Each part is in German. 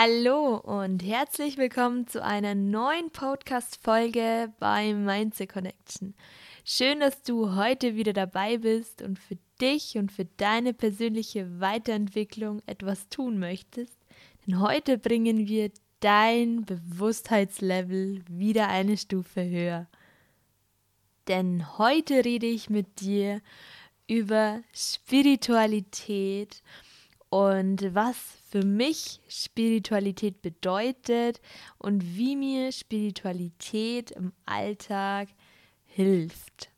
Hallo und herzlich willkommen zu einer neuen Podcast-Folge bei Mindset Connection. Schön, dass du heute wieder dabei bist und für dich und für deine persönliche Weiterentwicklung etwas tun möchtest. Denn heute bringen wir dein Bewusstheitslevel wieder eine Stufe höher. Denn heute rede ich mit dir über Spiritualität und was für mich Spiritualität bedeutet und wie mir Spiritualität im Alltag hilft.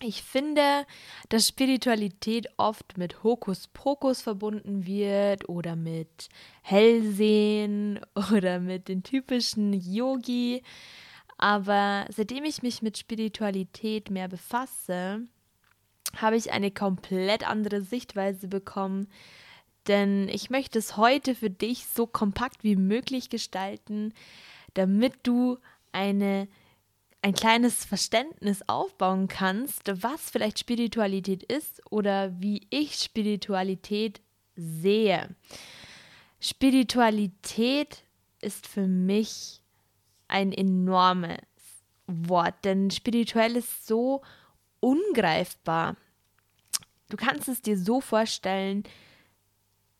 Ich finde, dass Spiritualität oft mit Hokuspokus verbunden wird oder mit Hellsehen oder mit den typischen Yogi. Aber seitdem ich mich mit Spiritualität mehr befasse, habe ich eine komplett andere Sichtweise bekommen denn ich möchte es heute für dich so kompakt wie möglich gestalten, damit du eine, ein kleines Verständnis aufbauen kannst, was vielleicht Spiritualität ist oder wie ich Spiritualität sehe. Spiritualität ist für mich ein enormes Wort, denn spirituell ist so ungreifbar. Du kannst es dir so vorstellen,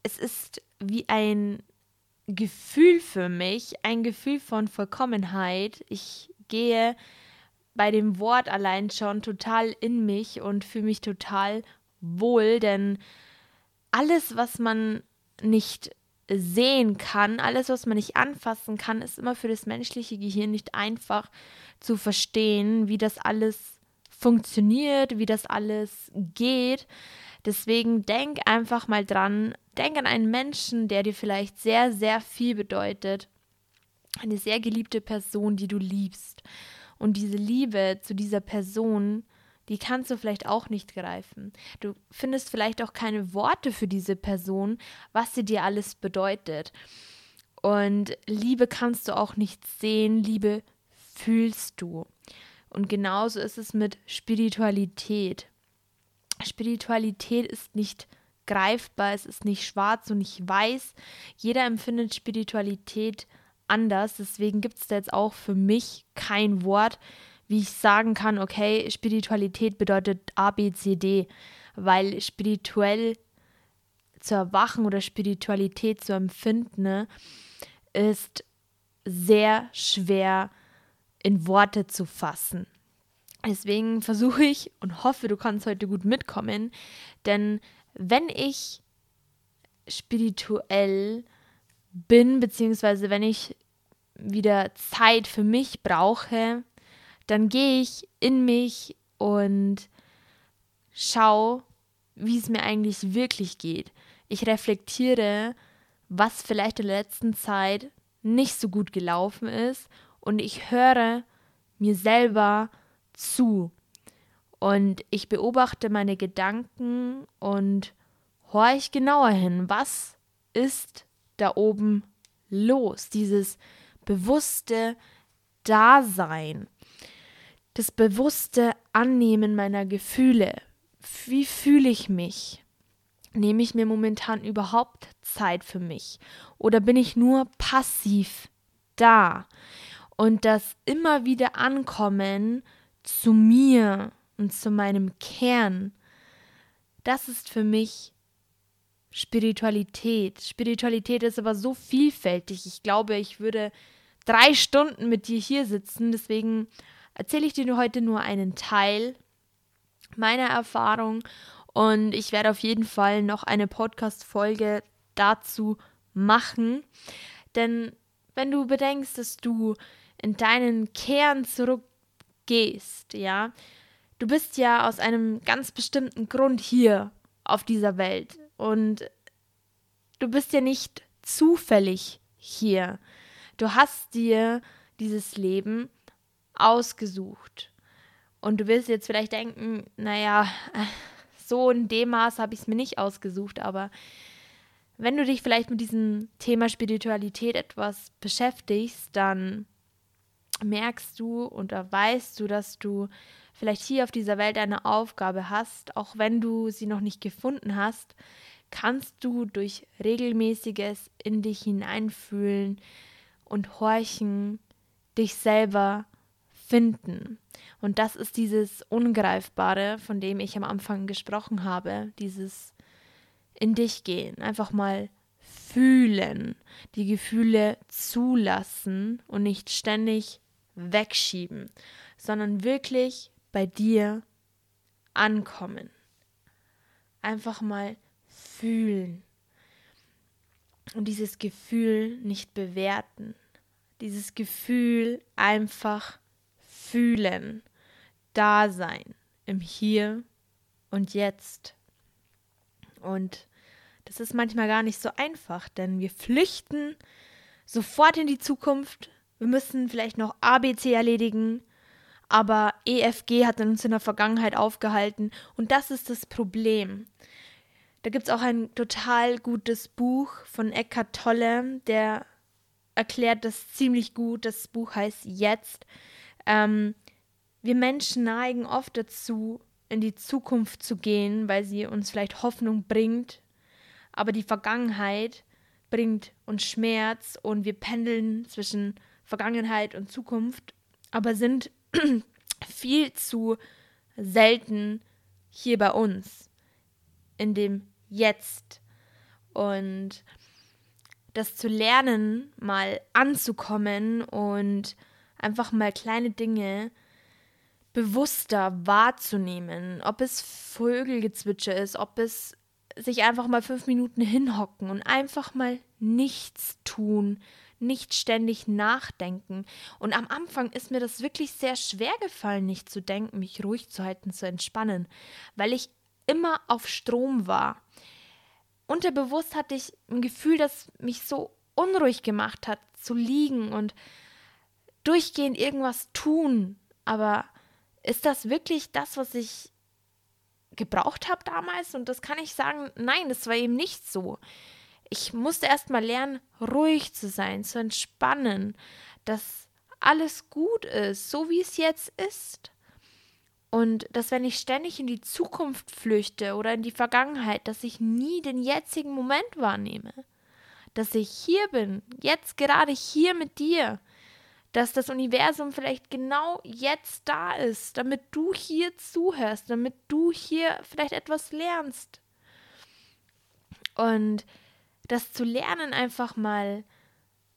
es ist wie ein Gefühl für mich, ein Gefühl von Vollkommenheit. Ich gehe bei dem Wort allein schon total in mich und fühle mich total wohl, denn alles, was man nicht sehen kann, alles, was man nicht anfassen kann, ist immer für das menschliche Gehirn nicht einfach zu verstehen, wie das alles funktioniert, wie das alles geht. Deswegen denk einfach mal dran, denk an einen Menschen, der dir vielleicht sehr, sehr viel bedeutet. Eine sehr geliebte Person, die du liebst. Und diese Liebe zu dieser Person, die kannst du vielleicht auch nicht greifen. Du findest vielleicht auch keine Worte für diese Person, was sie dir alles bedeutet. Und Liebe kannst du auch nicht sehen, Liebe fühlst du. Und genauso ist es mit Spiritualität. Spiritualität ist nicht greifbar, es ist nicht schwarz und nicht weiß. Jeder empfindet Spiritualität anders. Deswegen gibt es da jetzt auch für mich kein Wort, wie ich sagen kann, okay, Spiritualität bedeutet A, B, C, D, weil spirituell zu erwachen oder Spiritualität zu empfinden ne, ist sehr schwer in Worte zu fassen. Deswegen versuche ich und hoffe, du kannst heute gut mitkommen, denn wenn ich spirituell bin, beziehungsweise wenn ich wieder Zeit für mich brauche, dann gehe ich in mich und schaue, wie es mir eigentlich wirklich geht. Ich reflektiere, was vielleicht in der letzten Zeit nicht so gut gelaufen ist und ich höre mir selber zu. Und ich beobachte meine Gedanken und horch genauer hin, was ist da oben los? Dieses bewusste Dasein, das bewusste Annehmen meiner Gefühle. Wie fühle ich mich? Nehme ich mir momentan überhaupt Zeit für mich? Oder bin ich nur passiv da? Und das immer wieder Ankommen zu mir und zu meinem Kern, das ist für mich Spiritualität. Spiritualität ist aber so vielfältig. Ich glaube, ich würde drei Stunden mit dir hier sitzen. Deswegen erzähle ich dir heute nur einen Teil meiner Erfahrung und ich werde auf jeden Fall noch eine Podcast-Folge dazu machen. Denn wenn du bedenkst, dass du in deinen Kern zurückgehst, ja, du bist ja aus einem ganz bestimmten Grund hier auf dieser Welt und du bist ja nicht zufällig hier. Du hast dir dieses Leben ausgesucht. Und du wirst jetzt vielleicht denken, naja, so in dem Maß habe ich es mir nicht ausgesucht, aber wenn du dich vielleicht mit diesem Thema Spiritualität etwas beschäftigst, dann merkst du oder weißt du, dass du vielleicht hier auf dieser Welt eine Aufgabe hast, auch wenn du sie noch nicht gefunden hast, kannst du durch regelmäßiges in dich hineinfühlen und horchen dich selber finden. Und das ist dieses Ungreifbare, von dem ich am Anfang gesprochen habe, dieses in dich gehen, einfach mal fühlen, die Gefühle zulassen und nicht ständig wegschieben, sondern wirklich bei dir ankommen. Einfach mal fühlen und dieses Gefühl nicht bewerten. Dieses Gefühl einfach fühlen, da sein, im Hier und Jetzt. Und das ist manchmal gar nicht so einfach, denn wir flüchten sofort in die Zukunft. Wir müssen vielleicht noch ABC erledigen, aber EFG hat uns in der Vergangenheit aufgehalten und das ist das Problem. Da gibt es auch ein total gutes Buch von Eckhart Tolle, der erklärt das ziemlich gut. Das Buch heißt Jetzt. Ähm, wir Menschen neigen oft dazu, in die Zukunft zu gehen, weil sie uns vielleicht Hoffnung bringt, aber die Vergangenheit bringt uns Schmerz und wir pendeln zwischen Vergangenheit und Zukunft, aber sind viel zu selten hier bei uns in dem jetzt. Und das zu lernen, mal anzukommen und einfach mal kleine Dinge bewusster wahrzunehmen, ob es Vögelgezwitscher ist, ob es sich einfach mal fünf Minuten hinhocken und einfach mal nichts tun, nicht ständig nachdenken. Und am Anfang ist mir das wirklich sehr schwer gefallen, nicht zu denken, mich ruhig zu halten, zu entspannen, weil ich immer auf Strom war. Unterbewusst hatte ich ein Gefühl, das mich so unruhig gemacht hat, zu liegen und durchgehend irgendwas tun. Aber ist das wirklich das, was ich gebraucht habe damals? Und das kann ich sagen, nein, das war eben nicht so. Ich musste erst mal lernen, ruhig zu sein, zu entspannen, dass alles gut ist, so wie es jetzt ist. Und dass wenn ich ständig in die Zukunft flüchte oder in die Vergangenheit, dass ich nie den jetzigen Moment wahrnehme. Dass ich hier bin, jetzt gerade hier mit dir. Dass das Universum vielleicht genau jetzt da ist, damit du hier zuhörst, damit du hier vielleicht etwas lernst. Und das zu lernen, einfach mal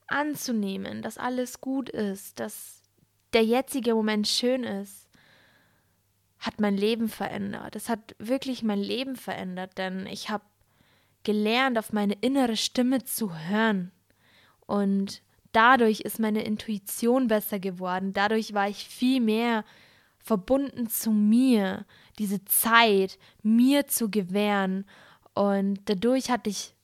anzunehmen, dass alles gut ist, dass der jetzige Moment schön ist hat mein Leben verändert. Es hat wirklich mein Leben verändert, denn ich habe gelernt, auf meine innere Stimme zu hören. Und dadurch ist meine Intuition besser geworden. Dadurch war ich viel mehr verbunden zu mir, diese Zeit mir zu gewähren. Und dadurch hatte ich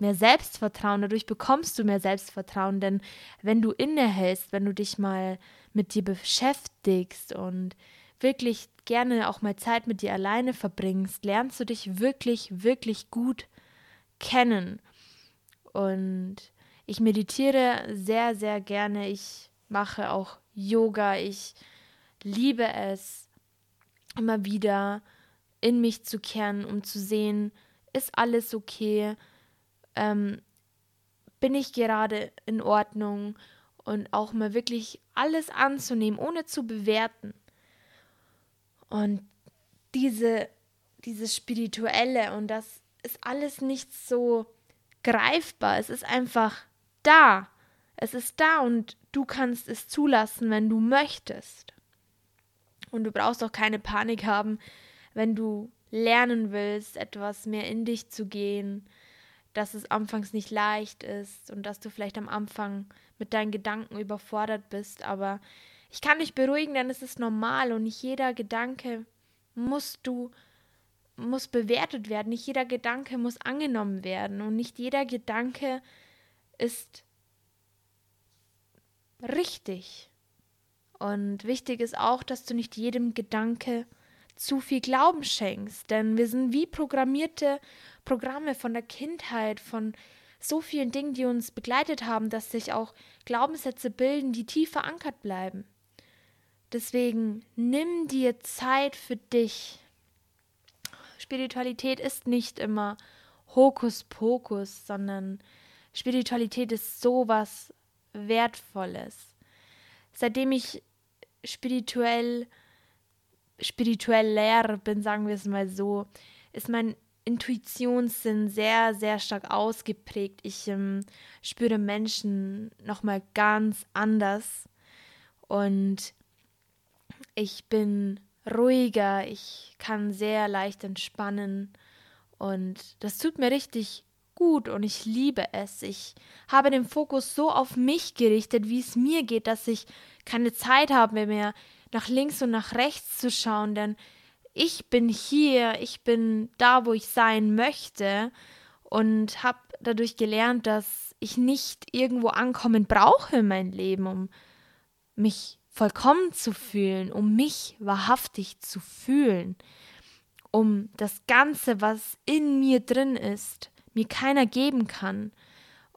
mehr Selbstvertrauen, dadurch bekommst du mehr Selbstvertrauen, denn wenn du innehältst, wenn du dich mal mit dir beschäftigst und wirklich gerne auch mal Zeit mit dir alleine verbringst, lernst du dich wirklich, wirklich gut kennen. Und ich meditiere sehr, sehr gerne. Ich mache auch Yoga. Ich liebe es, immer wieder in mich zu kehren, um zu sehen, ist alles okay? Ähm, bin ich gerade in Ordnung? Und auch mal wirklich alles anzunehmen, ohne zu bewerten. Und diese, dieses Spirituelle und das ist alles nicht so greifbar. Es ist einfach da. Es ist da und du kannst es zulassen, wenn du möchtest. Und du brauchst auch keine Panik haben, wenn du lernen willst, etwas mehr in dich zu gehen, dass es anfangs nicht leicht ist und dass du vielleicht am Anfang mit deinen Gedanken überfordert bist, aber ich kann dich beruhigen, denn es ist normal und nicht jeder Gedanke musst du muss bewertet werden, nicht jeder Gedanke muss angenommen werden und nicht jeder Gedanke ist richtig. Und wichtig ist auch, dass du nicht jedem Gedanke zu viel Glauben schenkst, denn wir sind wie programmierte Programme von der Kindheit, von so vielen Dingen, die uns begleitet haben, dass sich auch Glaubenssätze bilden, die tief verankert bleiben. Deswegen nimm dir Zeit für dich. Spiritualität ist nicht immer Hokuspokus, sondern Spiritualität ist sowas Wertvolles. Seitdem ich spirituell spirituell leer bin, sagen wir es mal so, ist mein Intuitionssinn sehr, sehr stark ausgeprägt. Ich ähm, spüre Menschen nochmal ganz anders und ich bin ruhiger, ich kann sehr leicht entspannen und das tut mir richtig gut und ich liebe es. Ich habe den Fokus so auf mich gerichtet, wie es mir geht, dass ich keine Zeit habe mehr nach links und nach rechts zu schauen, denn ich bin hier, ich bin da, wo ich sein möchte und habe dadurch gelernt, dass ich nicht irgendwo ankommen brauche in mein Leben, um mich vollkommen zu fühlen, um mich wahrhaftig zu fühlen, um das Ganze, was in mir drin ist, mir keiner geben kann.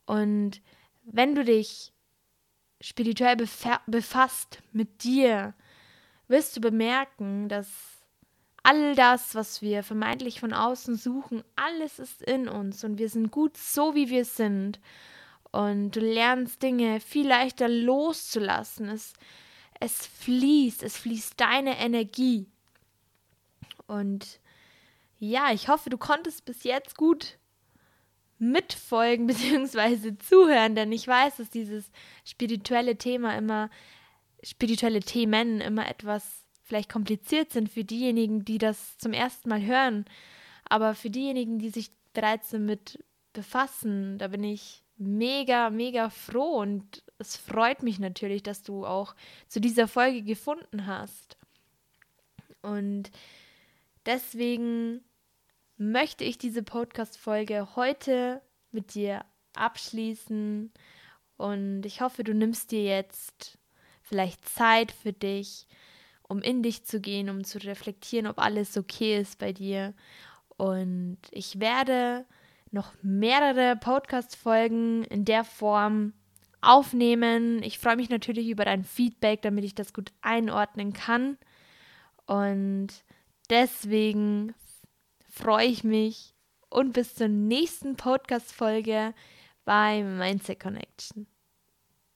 Und wenn du dich spirituell befasst mit dir, wirst du bemerken, dass all das, was wir vermeintlich von außen suchen, alles ist in uns und wir sind gut so, wie wir sind. Und du lernst Dinge viel leichter loszulassen. Es, es fließt, es fließt deine Energie. Und ja, ich hoffe, du konntest bis jetzt gut mitfolgen bzw. zuhören, denn ich weiß, dass dieses spirituelle Thema immer, spirituelle Themen immer etwas vielleicht kompliziert sind für diejenigen, die das zum ersten Mal hören. Aber für diejenigen, die sich bereits damit befassen, da bin ich mega, mega froh und es freut mich natürlich, dass du auch zu dieser Folge gefunden hast. Und deswegen möchte ich diese Podcast-Folge heute mit dir abschließen. Und ich hoffe, du nimmst dir jetzt vielleicht Zeit für dich, um in dich zu gehen, um zu reflektieren, ob alles okay ist bei dir. Und ich werde noch mehrere Podcast-Folgen in der Form aufnehmen. Ich freue mich natürlich über dein Feedback, damit ich das gut einordnen kann. Und deswegen freue ich mich und bis zur nächsten Podcast-Folge bei Mindset Connection.